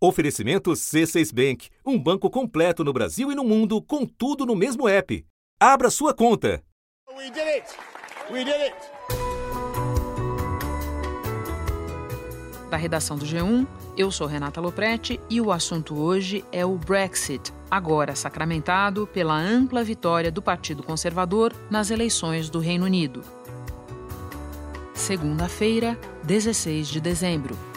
Oferecimento C6 Bank, um banco completo no Brasil e no mundo, com tudo no mesmo app. Abra sua conta. We did it. We did it. Da redação do G1, eu sou Renata Loprete e o assunto hoje é o Brexit, agora sacramentado pela ampla vitória do Partido Conservador nas eleições do Reino Unido. Segunda-feira, 16 de dezembro.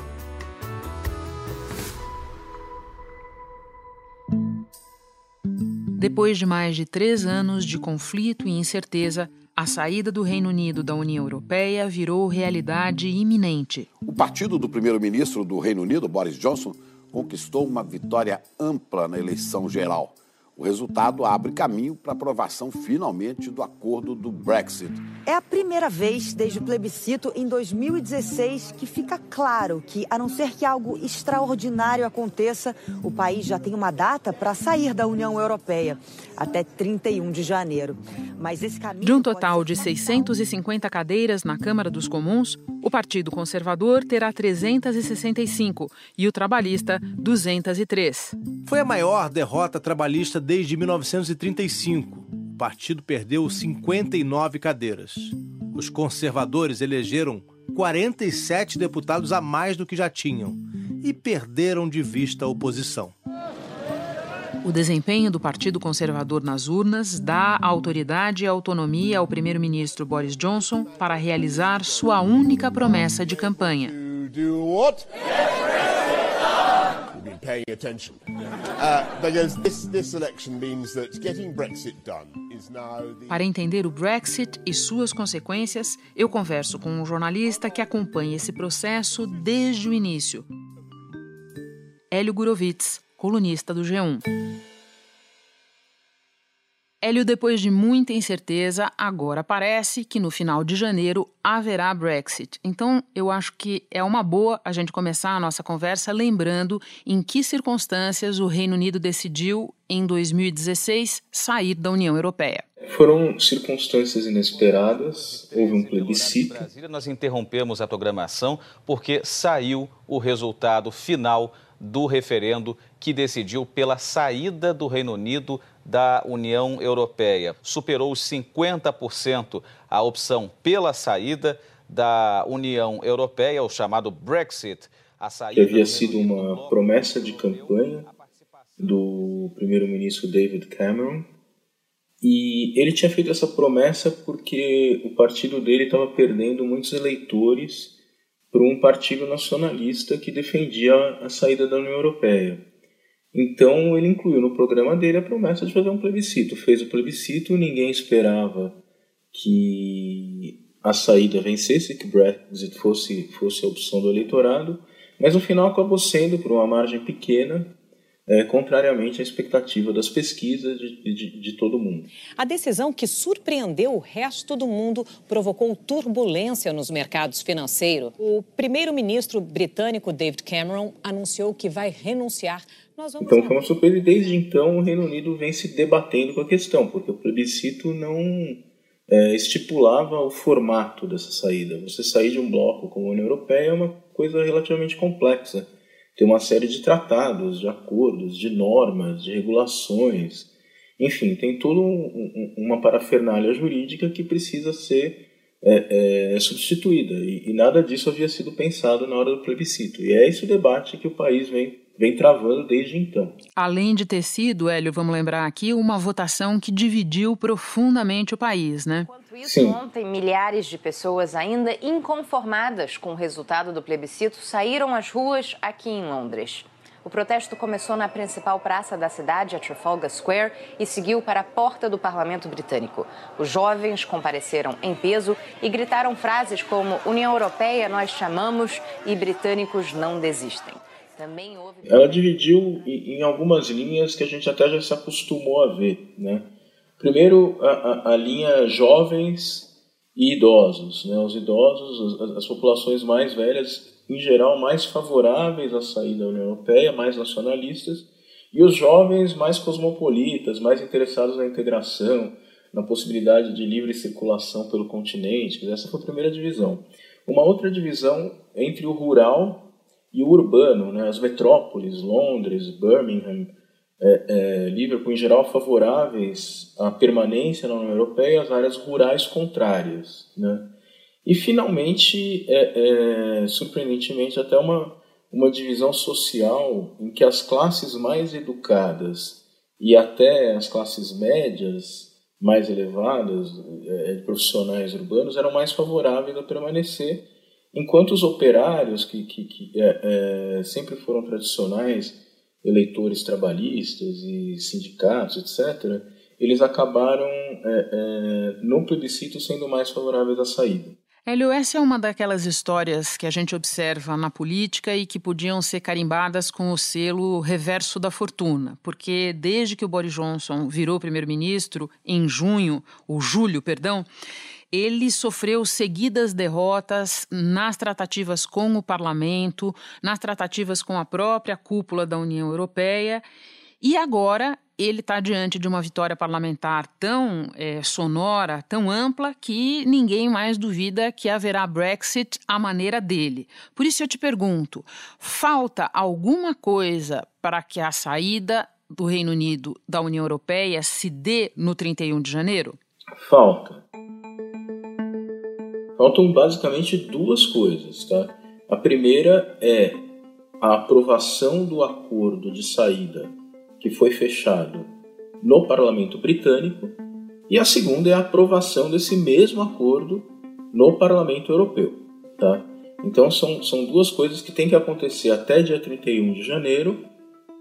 Depois de mais de três anos de conflito e incerteza, a saída do Reino Unido da União Europeia virou realidade iminente. O partido do primeiro-ministro do Reino Unido, Boris Johnson, conquistou uma vitória ampla na eleição geral. O resultado abre caminho para a aprovação finalmente do acordo do Brexit. É a primeira vez desde o plebiscito em 2016 que fica claro que, a não ser que algo extraordinário aconteça, o país já tem uma data para sair da União Europeia, até 31 de janeiro. Mas esse caminho. De um total de 650 cadeiras na Câmara dos Comuns, o Partido Conservador terá 365 e o Trabalhista 203. Foi a maior derrota trabalhista desde 1935. O partido perdeu 59 cadeiras. Os conservadores elegeram 47 deputados a mais do que já tinham e perderam de vista a oposição. O desempenho do Partido Conservador nas urnas dá autoridade e autonomia ao primeiro-ministro Boris Johnson para realizar sua única promessa de campanha paying attention. Uh, because this, this election means that getting Brexit done is now the... Para entender o Brexit e suas consequências, eu converso com um jornalista que acompanha esse processo desde o início. Hélio Gurovitz, colunista do G1. Hélio, depois de muita incerteza, agora parece que no final de janeiro haverá Brexit. Então, eu acho que é uma boa a gente começar a nossa conversa lembrando em que circunstâncias o Reino Unido decidiu, em 2016, sair da União Europeia. Foram circunstâncias inesperadas, houve um plebiscito. Brasília, nós interrompemos a programação porque saiu o resultado final do referendo que decidiu pela saída do Reino Unido da União Europeia. Superou os 50% a opção pela saída da União Europeia, o chamado Brexit. que havia sido uma promessa de campanha do primeiro-ministro David Cameron. E ele tinha feito essa promessa porque o partido dele estava perdendo muitos eleitores para um partido nacionalista que defendia a saída da União Europeia. Então ele incluiu no programa dele a promessa de fazer um plebiscito. Fez o plebiscito, ninguém esperava que a saída vencesse, que Brexit fosse, fosse a opção do eleitorado, mas no final acabou sendo, por uma margem pequena, é, contrariamente à expectativa das pesquisas de, de, de, todo mundo. A decisão que surpreendeu o resto do mundo provocou turbulência nos mercados financeiros. O primeiro-ministro britânico David Cameron anunciou que vai renunciar então foi uma surpresa e desde então o Reino Unido vem se debatendo com a questão, porque o plebiscito não é, estipulava o formato dessa saída. Você sair de um bloco como a União Europeia é uma coisa relativamente complexa. Tem uma série de tratados, de acordos, de normas, de regulações. Enfim, tem toda um, uma parafernália jurídica que precisa ser é, é, substituída. E, e nada disso havia sido pensado na hora do plebiscito. E é esse o debate que o país vem vem travando desde então. Além de ter sido, Hélio, vamos lembrar aqui, uma votação que dividiu profundamente o país, né? Enquanto isso, Sim. ontem, milhares de pessoas ainda inconformadas com o resultado do plebiscito saíram às ruas aqui em Londres. O protesto começou na principal praça da cidade, a Trafalgar Square, e seguiu para a porta do parlamento britânico. Os jovens compareceram em peso e gritaram frases como União Europeia nós chamamos e britânicos não desistem. Houve... Ela dividiu em algumas linhas que a gente até já se acostumou a ver, né? Primeiro, a, a, a linha jovens e idosos, né? Os idosos, as, as, populações mais velhas, em geral, mais favoráveis à saída da União Europeia, mais nacionalistas, e os jovens mais cosmopolitas, mais interessados na integração, na possibilidade de livre circulação pelo continente. Essa foi a primeira divisão. Uma outra divisão entre o rural e o urbano, né, as metrópoles, Londres, Birmingham, é, é, Liverpool em geral favoráveis à permanência na União Europeia as áreas rurais contrárias. Né? E finalmente, é, é, surpreendentemente, até uma, uma divisão social em que as classes mais educadas e até as classes médias mais elevadas é, profissionais urbanos eram mais favoráveis a permanecer, enquanto os operários, que, que, que é, é, sempre foram tradicionais eleitores trabalhistas e sindicatos, etc., eles acabaram é, é, no plebiscito sendo mais favoráveis à saída. Hélio, essa é uma daquelas histórias que a gente observa na política e que podiam ser carimbadas com o selo reverso da fortuna, porque desde que o Boris Johnson virou primeiro-ministro, em junho, ou julho, perdão, ele sofreu seguidas derrotas nas tratativas com o parlamento, nas tratativas com a própria cúpula da União Europeia, e agora ele está diante de uma vitória parlamentar tão é, sonora, tão ampla, que ninguém mais duvida que haverá Brexit à maneira dele. Por isso eu te pergunto: falta alguma coisa para que a saída do Reino Unido da União Europeia se dê no 31 de janeiro? Falta. Faltam basicamente duas coisas, tá? A primeira é a aprovação do acordo de saída que foi fechado no parlamento britânico, e a segunda é a aprovação desse mesmo acordo no parlamento europeu. Tá? Então são, são duas coisas que têm que acontecer até dia 31 de janeiro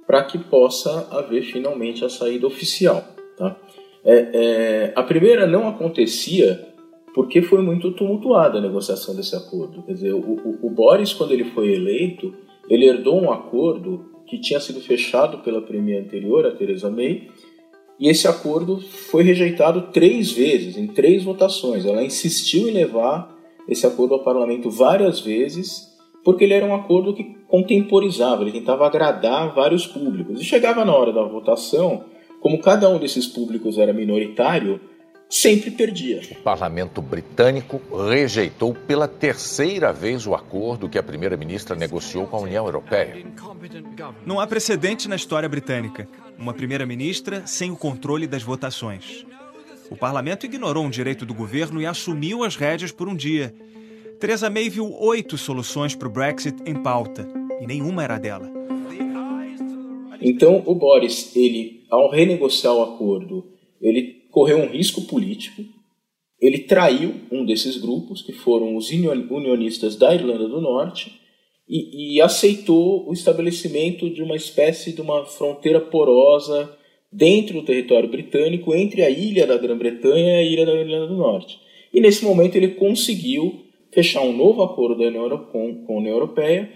para que possa haver finalmente a saída oficial. Tá? É, é, a primeira não acontecia porque foi muito tumultuada a negociação desse acordo. Quer dizer, o, o, o Boris, quando ele foi eleito, ele herdou um acordo que tinha sido fechado pela premier anterior, a Theresa May, e esse acordo foi rejeitado três vezes, em três votações. Ela insistiu em levar esse acordo ao parlamento várias vezes, porque ele era um acordo que contemporizava, ele tentava agradar vários públicos. E chegava na hora da votação, como cada um desses públicos era minoritário, sempre perdia. O parlamento britânico rejeitou pela terceira vez o acordo que a primeira-ministra negociou com a União Europeia. Não há precedente na história britânica. Uma primeira-ministra sem o controle das votações. O parlamento ignorou um direito do governo e assumiu as rédeas por um dia. Theresa May viu oito soluções para o Brexit em pauta e nenhuma era dela. Então, o Boris, ele, ao renegociar o acordo, ele correu um risco político. Ele traiu um desses grupos, que foram os unionistas da Irlanda do Norte, e, e aceitou o estabelecimento de uma espécie de uma fronteira porosa dentro do território britânico entre a ilha da Grã-Bretanha e a ilha da Irlanda do Norte. E nesse momento ele conseguiu fechar um novo acordo da União, com, com a União Europeia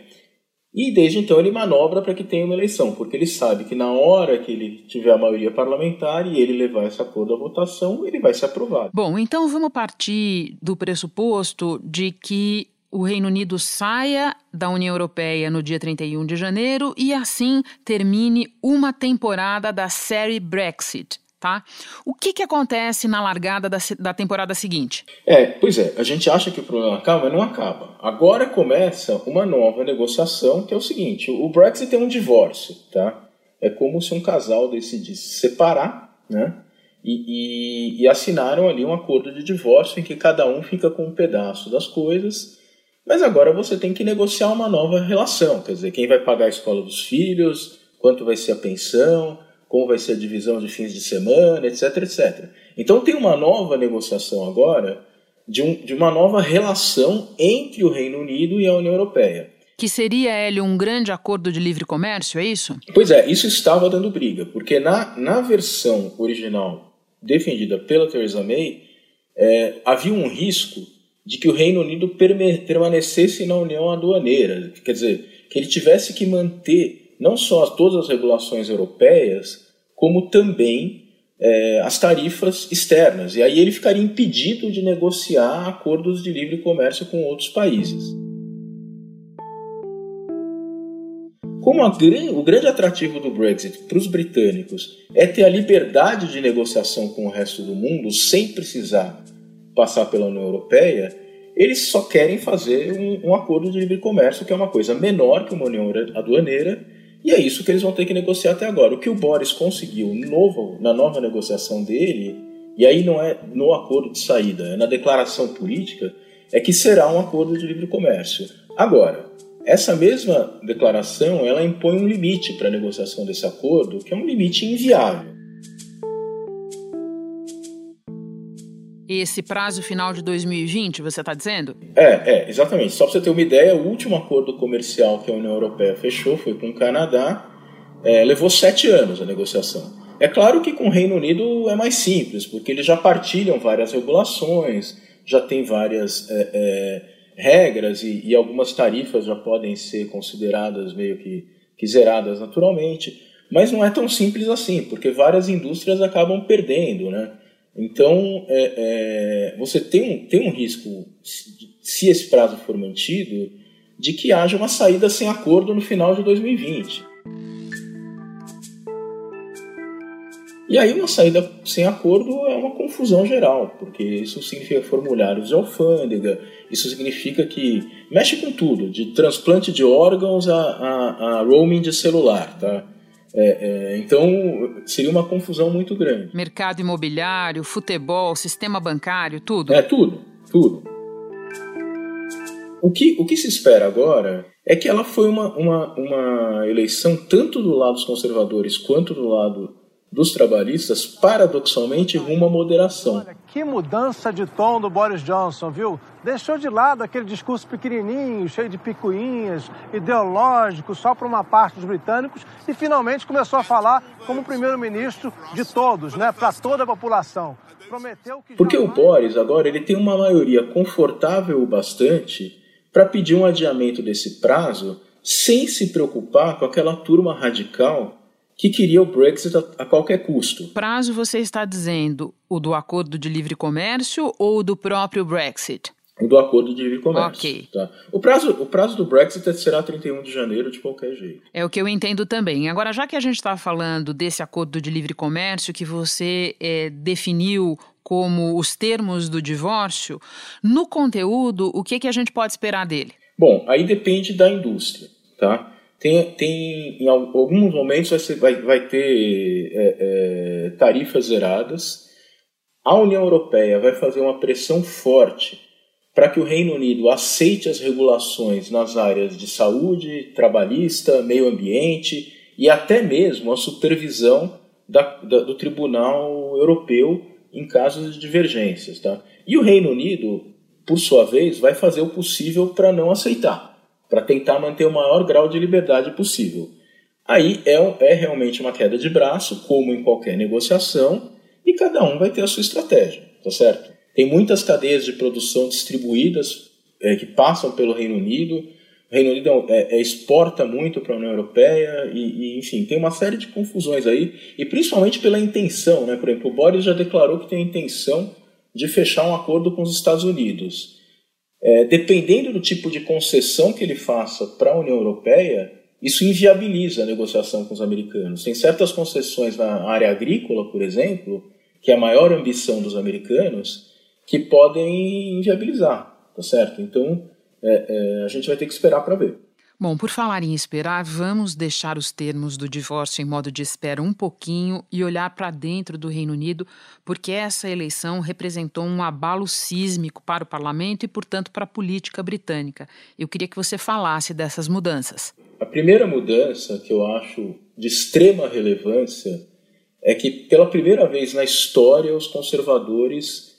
e desde então ele manobra para que tenha uma eleição, porque ele sabe que na hora que ele tiver a maioria parlamentar e ele levar esse acordo à votação, ele vai ser aprovado. Bom, então vamos partir do pressuposto de que o Reino Unido saia da União Europeia no dia 31 de janeiro e assim termine uma temporada da série Brexit tá? O que, que acontece na largada da, da temporada seguinte? É, pois é, a gente acha que o problema acaba, mas não acaba. Agora começa uma nova negociação, que é o seguinte: o Brexit é um divórcio, tá? É como se um casal decidisse separar, né? E, e, e assinaram ali um acordo de divórcio em que cada um fica com um pedaço das coisas. Mas agora você tem que negociar uma nova relação, quer dizer, quem vai pagar a escola dos filhos, quanto vai ser a pensão, como vai ser a divisão de fins de semana, etc, etc. Então tem uma nova negociação agora de, um, de uma nova relação entre o Reino Unido e a União Europeia. Que seria, Hélio, um grande acordo de livre comércio, é isso? Pois é, isso estava dando briga, porque na, na versão original defendida pela Theresa May, é, havia um risco de que o Reino Unido permanecesse na União Aduaneira, quer dizer, que ele tivesse que manter não só todas as regulações europeias, como também é, as tarifas externas. E aí ele ficaria impedido de negociar acordos de livre comércio com outros países. Como a, o grande atrativo do Brexit para os britânicos é ter a liberdade de negociação com o resto do mundo sem precisar passar pela União Europeia, eles só querem fazer um, um, acordo de livre comércio, que é uma coisa menor que uma união aduaneira, e é isso que eles vão ter que negociar até agora. O que o Boris conseguiu novo, na nova negociação dele, e aí não é no acordo de saída, é na declaração política, é que será um acordo de livre comércio. Agora, essa mesma declaração ela impõe um limite para a negociação desse acordo, que é um limite inviável. Esse prazo final de 2020, você está dizendo? É, é, exatamente. Só para você ter uma ideia, o último acordo comercial que a União Europeia fechou foi com o Canadá. É, levou sete anos a negociação. É claro que com o Reino Unido é mais simples, porque eles já partilham várias regulações, já tem várias é, é, regras e, e, algumas tarifas já podem ser consideradas meio que, que zeradas naturalmente. Mas não é tão simples assim, porque várias indústrias acabam perdendo, né? Então, é, é, você tem um, tem um risco, se esse prazo for mantido, de que haja uma saída sem acordo no final de 2020. E aí, uma saída sem acordo é uma confusão geral, porque isso significa formulários de alfândega, isso significa que mexe com tudo, de transplante de órgãos a, a, a roaming de celular, tá? É, é, então seria uma confusão muito grande. Mercado imobiliário, futebol, sistema bancário, tudo? É, tudo, tudo. O que, o que se espera agora é que ela foi uma, uma, uma eleição tanto do lado dos conservadores quanto do lado dos trabalhistas, paradoxalmente, rumo à moderação. Olha, que mudança de tom do Boris Johnson, viu? Deixou de lado aquele discurso pequenininho, cheio de picuinhas, ideológico, só para uma parte dos britânicos, e finalmente começou a falar como primeiro-ministro de todos, né? para toda a população. Prometeu que Porque o Boris agora ele tem uma maioria confortável o bastante para pedir um adiamento desse prazo sem se preocupar com aquela turma radical que queria o Brexit a, a, qualquer custo. Prazo você está dizendo o do acordo de livre comércio ou do próprio Brexit? O do acordo de livre comércio. Ok. Tá. O, prazo, o prazo do Brexit será 31 de janeiro de qualquer jeito. É o que eu entendo também. Agora, já que a gente está falando desse acordo de livre comércio que você é, definiu como os termos do divórcio, no conteúdo, o que, que a gente pode esperar dele? Bom, aí depende da indústria, tá? Tem, tem em alguns momentos vai, ser, vai, vai ter é, é, tarifas zeradas. A União Europeia vai fazer uma pressão forte para que o Reino Unido aceite as regulações nas áreas de saúde, trabalhista, meio ambiente e até mesmo a supervisão da, da, do Tribunal Europeu em casos de divergências. Tá? E o Reino Unido, por sua vez, vai fazer o possível para não aceitar para tentar manter o maior grau de liberdade possível. Aí é, é realmente uma queda de braço, como em qualquer negociação, e cada um vai ter a sua estratégia, tá certo? Tem muitas cadeias de produção distribuídas é, que passam pelo Reino Unido. O Reino Unido é, é, exporta muito para a União Europeia e, e, enfim, tem uma série de confusões aí, e principalmente pela intenção, né? Por exemplo, o Boris já declarou que tem a intenção de fechar um acordo com os Estados Unidos. É, dependendo do tipo de concessão que ele faça para a União Europeia, isso inviabiliza a negociação com os americanos. Tem certas concessões na área agrícola, por exemplo, que é a maior ambição dos americanos, que podem inviabilizar, tá certo? Então, é, é, a gente vai ter que esperar para ver. Bom, por falar em esperar, vamos deixar os termos do divórcio em modo de espera um pouquinho e olhar para dentro do Reino Unido, porque essa eleição representou um abalo sísmico para o parlamento e, portanto, para a política britânica. Eu queria que você falasse dessas mudanças. A primeira mudança que eu acho de extrema relevância é que, pela primeira vez na história, os conservadores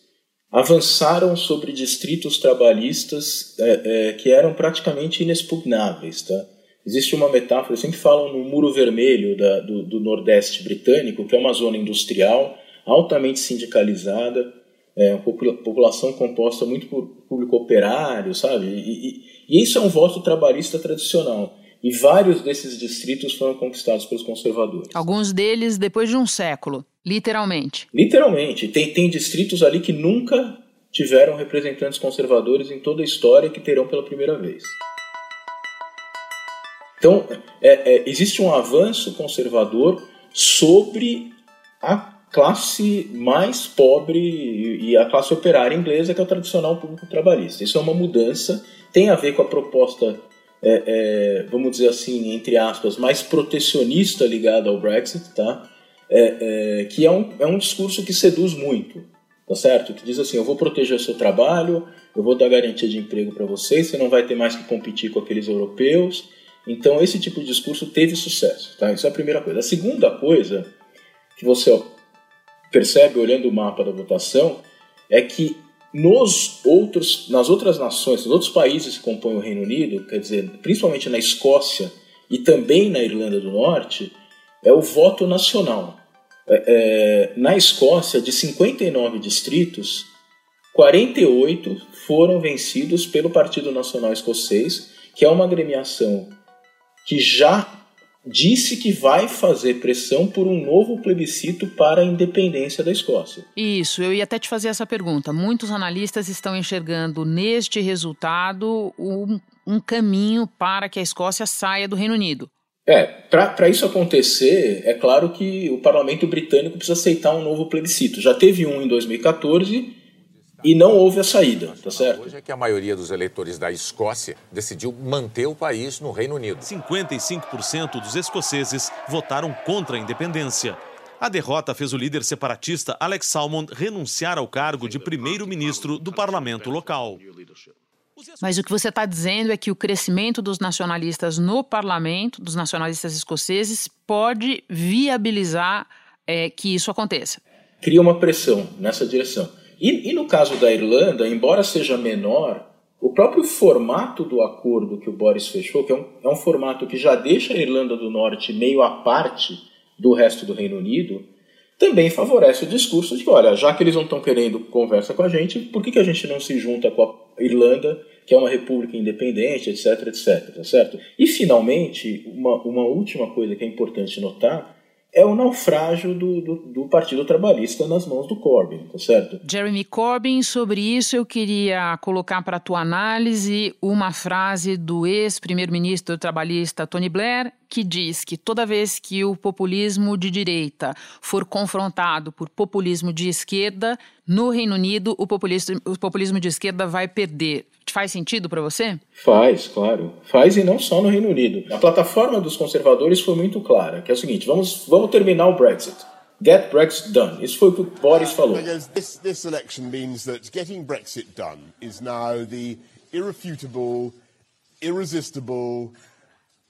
avançaram sobre distritos trabalhistas é, é, que eram praticamente inexpugnáveis. Tá? Existe uma metáfora, sempre falam no Muro Vermelho da, do, do, Nordeste britânico, que é uma zona industrial altamente sindicalizada, é, população composta muito por público operário, sabe? E, e, e isso é um voto trabalhista tradicional. E vários desses distritos foram conquistados pelos conservadores. Alguns deles depois de um século. Literalmente. Literalmente. Tem, tem distritos ali que nunca tiveram representantes conservadores em toda a história que terão pela primeira vez. Então, é, é, existe um avanço conservador sobre a classe mais pobre e a classe operária inglesa, que é o tradicional público trabalhista. Isso é uma mudança, tem a ver com a proposta, é, é, vamos dizer assim, entre aspas, mais protecionista ligada ao Brexit, tá? É, é, que é um, é um discurso que seduz muito, tá certo? Que diz assim, eu vou proteger o seu trabalho, eu vou dar garantia de emprego para vocês, você não vai ter mais que competir com aqueles europeus. Então, esse tipo de discurso teve sucesso, tá? Isso é a primeira coisa. A segunda coisa que você percebe olhando o mapa da votação é que nos outros, nas outras nações, nos outros países que compõem o Reino Unido, quer dizer, principalmente na Escócia e também na Irlanda do Norte, é o voto nacional. É, é, na Escócia, de 59 distritos, 48 foram vencidos pelo Partido Nacional Escocês, que é uma agremiação que já disse que vai fazer pressão por um novo plebiscito para a independência da Escócia. Isso, eu ia até te fazer essa pergunta. Muitos analistas estão enxergando neste resultado um, um caminho para que a Escócia saia do Reino Unido. É, para isso acontecer, é claro que o parlamento britânico precisa aceitar um novo plebiscito. Já teve um em 2014 e não houve a saída, tá certo? Hoje é que a maioria dos eleitores da Escócia decidiu manter o país no Reino Unido. 55% dos escoceses votaram contra a independência. A derrota fez o líder separatista Alex Salmond renunciar ao cargo de primeiro-ministro do parlamento local. Mas o que você está dizendo é que o crescimento dos nacionalistas no parlamento, dos nacionalistas escoceses, pode viabilizar é, que isso aconteça. Cria uma pressão nessa direção. E, e no caso da Irlanda, embora seja menor, o próprio formato do acordo que o Boris fechou, que é um, é um formato que já deixa a Irlanda do Norte meio à parte do resto do Reino Unido, também favorece o discurso de que, olha, já que eles não estão querendo conversa com a gente, por que, que a gente não se junta com a Irlanda, que é uma república independente, etc, etc, tá certo? E, finalmente, uma, uma última coisa que é importante notar é o naufrágio do, do, do, Partido Trabalhista nas mãos do Corbyn, tá certo? Jeremy Corbyn, sobre isso eu queria colocar para a tua análise uma frase do ex-primeiro-ministro trabalhista Tony Blair, que diz que toda vez que o populismo de direita for confrontado por populismo de esquerda, no Reino Unido o populismo, o populismo de esquerda vai perder. Faz sentido para você? Faz, claro. Faz e não só no Reino Unido. A plataforma dos conservadores foi muito clara, que é o seguinte, vamos, vamos terminar o Brexit. Get Brexit done. Isso foi o que o Boris falou. This, this election means that getting Brexit done is now the irrefutable, irresistible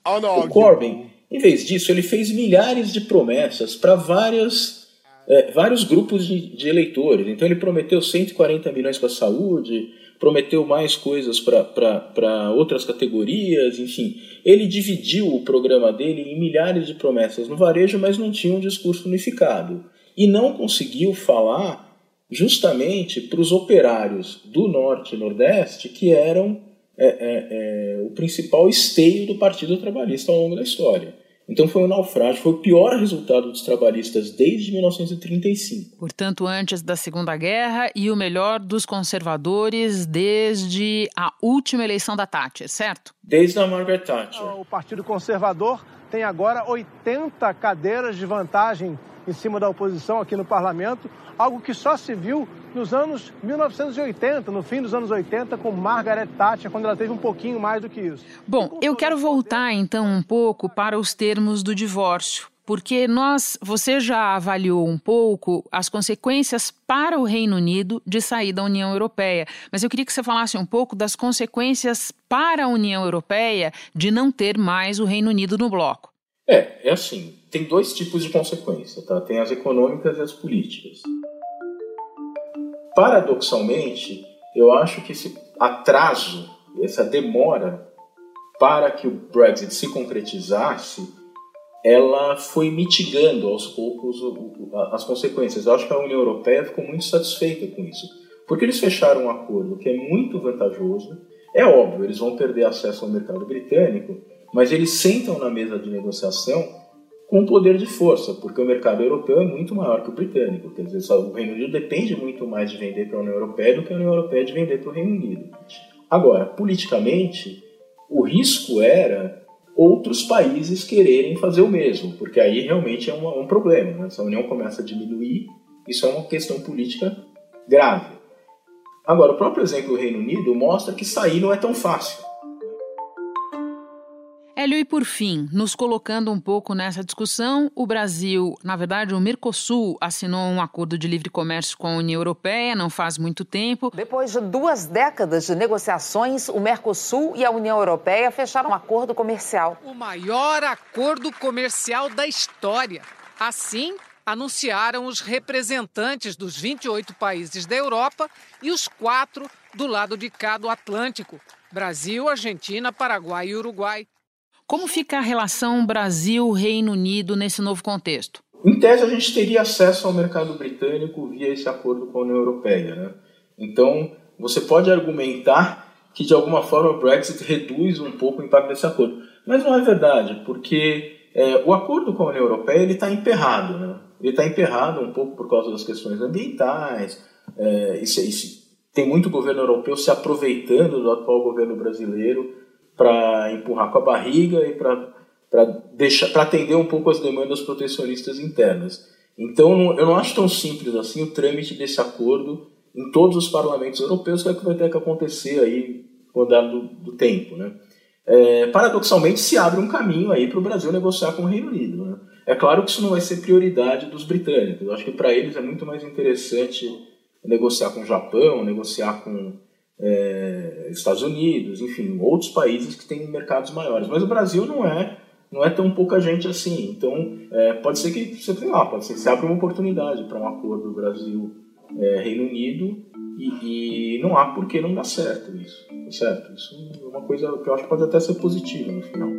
o Corbyn, em vez disso, ele fez milhares de promessas para várias é, vários grupos de, de, eleitores. Então ele prometeu 140 milhões para a saúde, prometeu mais coisas para outras categorias, enfim. Ele dividiu o programa dele em milhares de promessas no varejo, mas não tinha um discurso unificado. E não conseguiu falar justamente para os operários do Norte e Nordeste que eram é, é, é, o principal esteio do Partido Trabalhista ao longo da história. Então foi um naufrágio, foi o pior resultado dos trabalhistas desde 1935. Portanto, antes da Segunda Guerra e o melhor dos conservadores desde a última eleição da Thatcher, certo? Desde a Margaret Thatcher. O Partido Conservador tem agora 80 cadeiras de vantagem em cima da oposição aqui no parlamento, algo que só se viu nos anos 1980, no fim dos anos 80, com Margaret Thatcher, quando ela teve um pouquinho mais do que isso. Bom, eu quero voltar então um pouco para os termos do divórcio. Porque nós, você já avaliou um pouco as consequências para o Reino Unido de sair da União Europeia, mas eu queria que você falasse um pouco das consequências para a União Europeia de não ter mais o Reino Unido no bloco. É, é assim, tem dois tipos de consequência, tá? Tem as econômicas e as políticas. Paradoxalmente, eu acho que esse atraso, essa demora para que o Brexit se concretizasse, ela foi mitigando aos poucos as consequências. Eu acho que a União Europeia ficou muito satisfeita com isso, porque eles fecharam um acordo que é muito vantajoso. É óbvio, eles vão perder acesso ao mercado britânico, mas eles sentam na mesa de negociação com poder de força, porque o mercado europeu é muito maior que o britânico. Quer dizer, o Reino Unido depende muito mais de vender para a União Europeia do que a União Europeia de vender para o Reino Unido. Agora, politicamente, o risco era outros países quererem fazer o mesmo, porque aí realmente é um, um problema. Né? Se a União começa a diminuir, isso é uma questão política grave. Agora, o próprio exemplo do Reino Unido mostra que sair não é tão fácil. Hélio, e por fim, nos colocando um pouco nessa discussão, o Brasil, na verdade, o Mercosul assinou um acordo de livre comércio com a União Europeia não faz muito tempo. Depois de duas décadas de negociações, o Mercosul e a União Europeia fecharam um acordo comercial. O maior acordo comercial da história. Assim, anunciaram os representantes dos 28 países da Europa e os quatro do lado de cá do Atlântico: Brasil, Argentina, Paraguai e Uruguai. Como fica a relação Brasil-Reino Unido nesse novo contexto? Em tese, a gente teria acesso ao mercado britânico via esse acordo com a União Europeia. Né? Então, você pode argumentar que, de alguma forma, o Brexit reduz um pouco o impacto desse acordo. Mas não é verdade, porque é, o acordo com a União Europeia está emperrado. Né? Ele está emperrado um pouco por causa das questões ambientais. É, isso, isso, tem muito governo europeu se aproveitando do atual governo brasileiro para empurrar com a barriga e para atender um pouco as demandas protecionistas internas. Então, eu não acho tão simples assim o trâmite desse acordo em todos os parlamentos europeus, que é o que vai ter que acontecer aí com o andar do, do tempo. Né? É, paradoxalmente, se abre um caminho aí para o Brasil negociar com o Reino Unido. Né? É claro que isso não vai ser prioridade dos britânicos. Eu acho que para eles é muito mais interessante negociar com o Japão, negociar com é, Estados Unidos, enfim, outros países que têm mercados maiores. Mas o Brasil não é não é tão pouca gente assim. Então, é, pode ser que você tem lá, pode ser que você abra uma oportunidade para um acordo Brasil-Reino é, Unido e, e, não há por que não dar certo isso. Tá certo? Isso é uma coisa que eu acho que pode até ser positiva no final.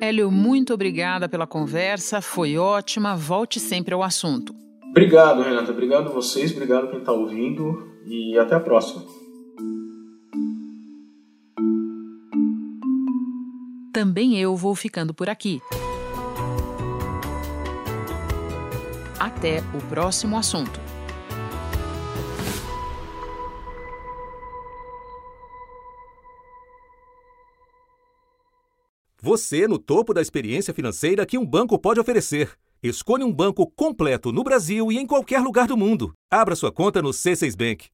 Hélio, muito obrigada pela conversa, foi ótima. Volte sempre ao assunto. Obrigado, Renata. Obrigado a vocês, obrigado quem está ouvindo e até a próxima. Também eu vou ficando por aqui. Até o próximo assunto. Você no topo da experiência financeira que um banco pode oferecer. Escolha um banco completo no Brasil e em qualquer lugar do mundo. Abra sua conta no C6 Bank.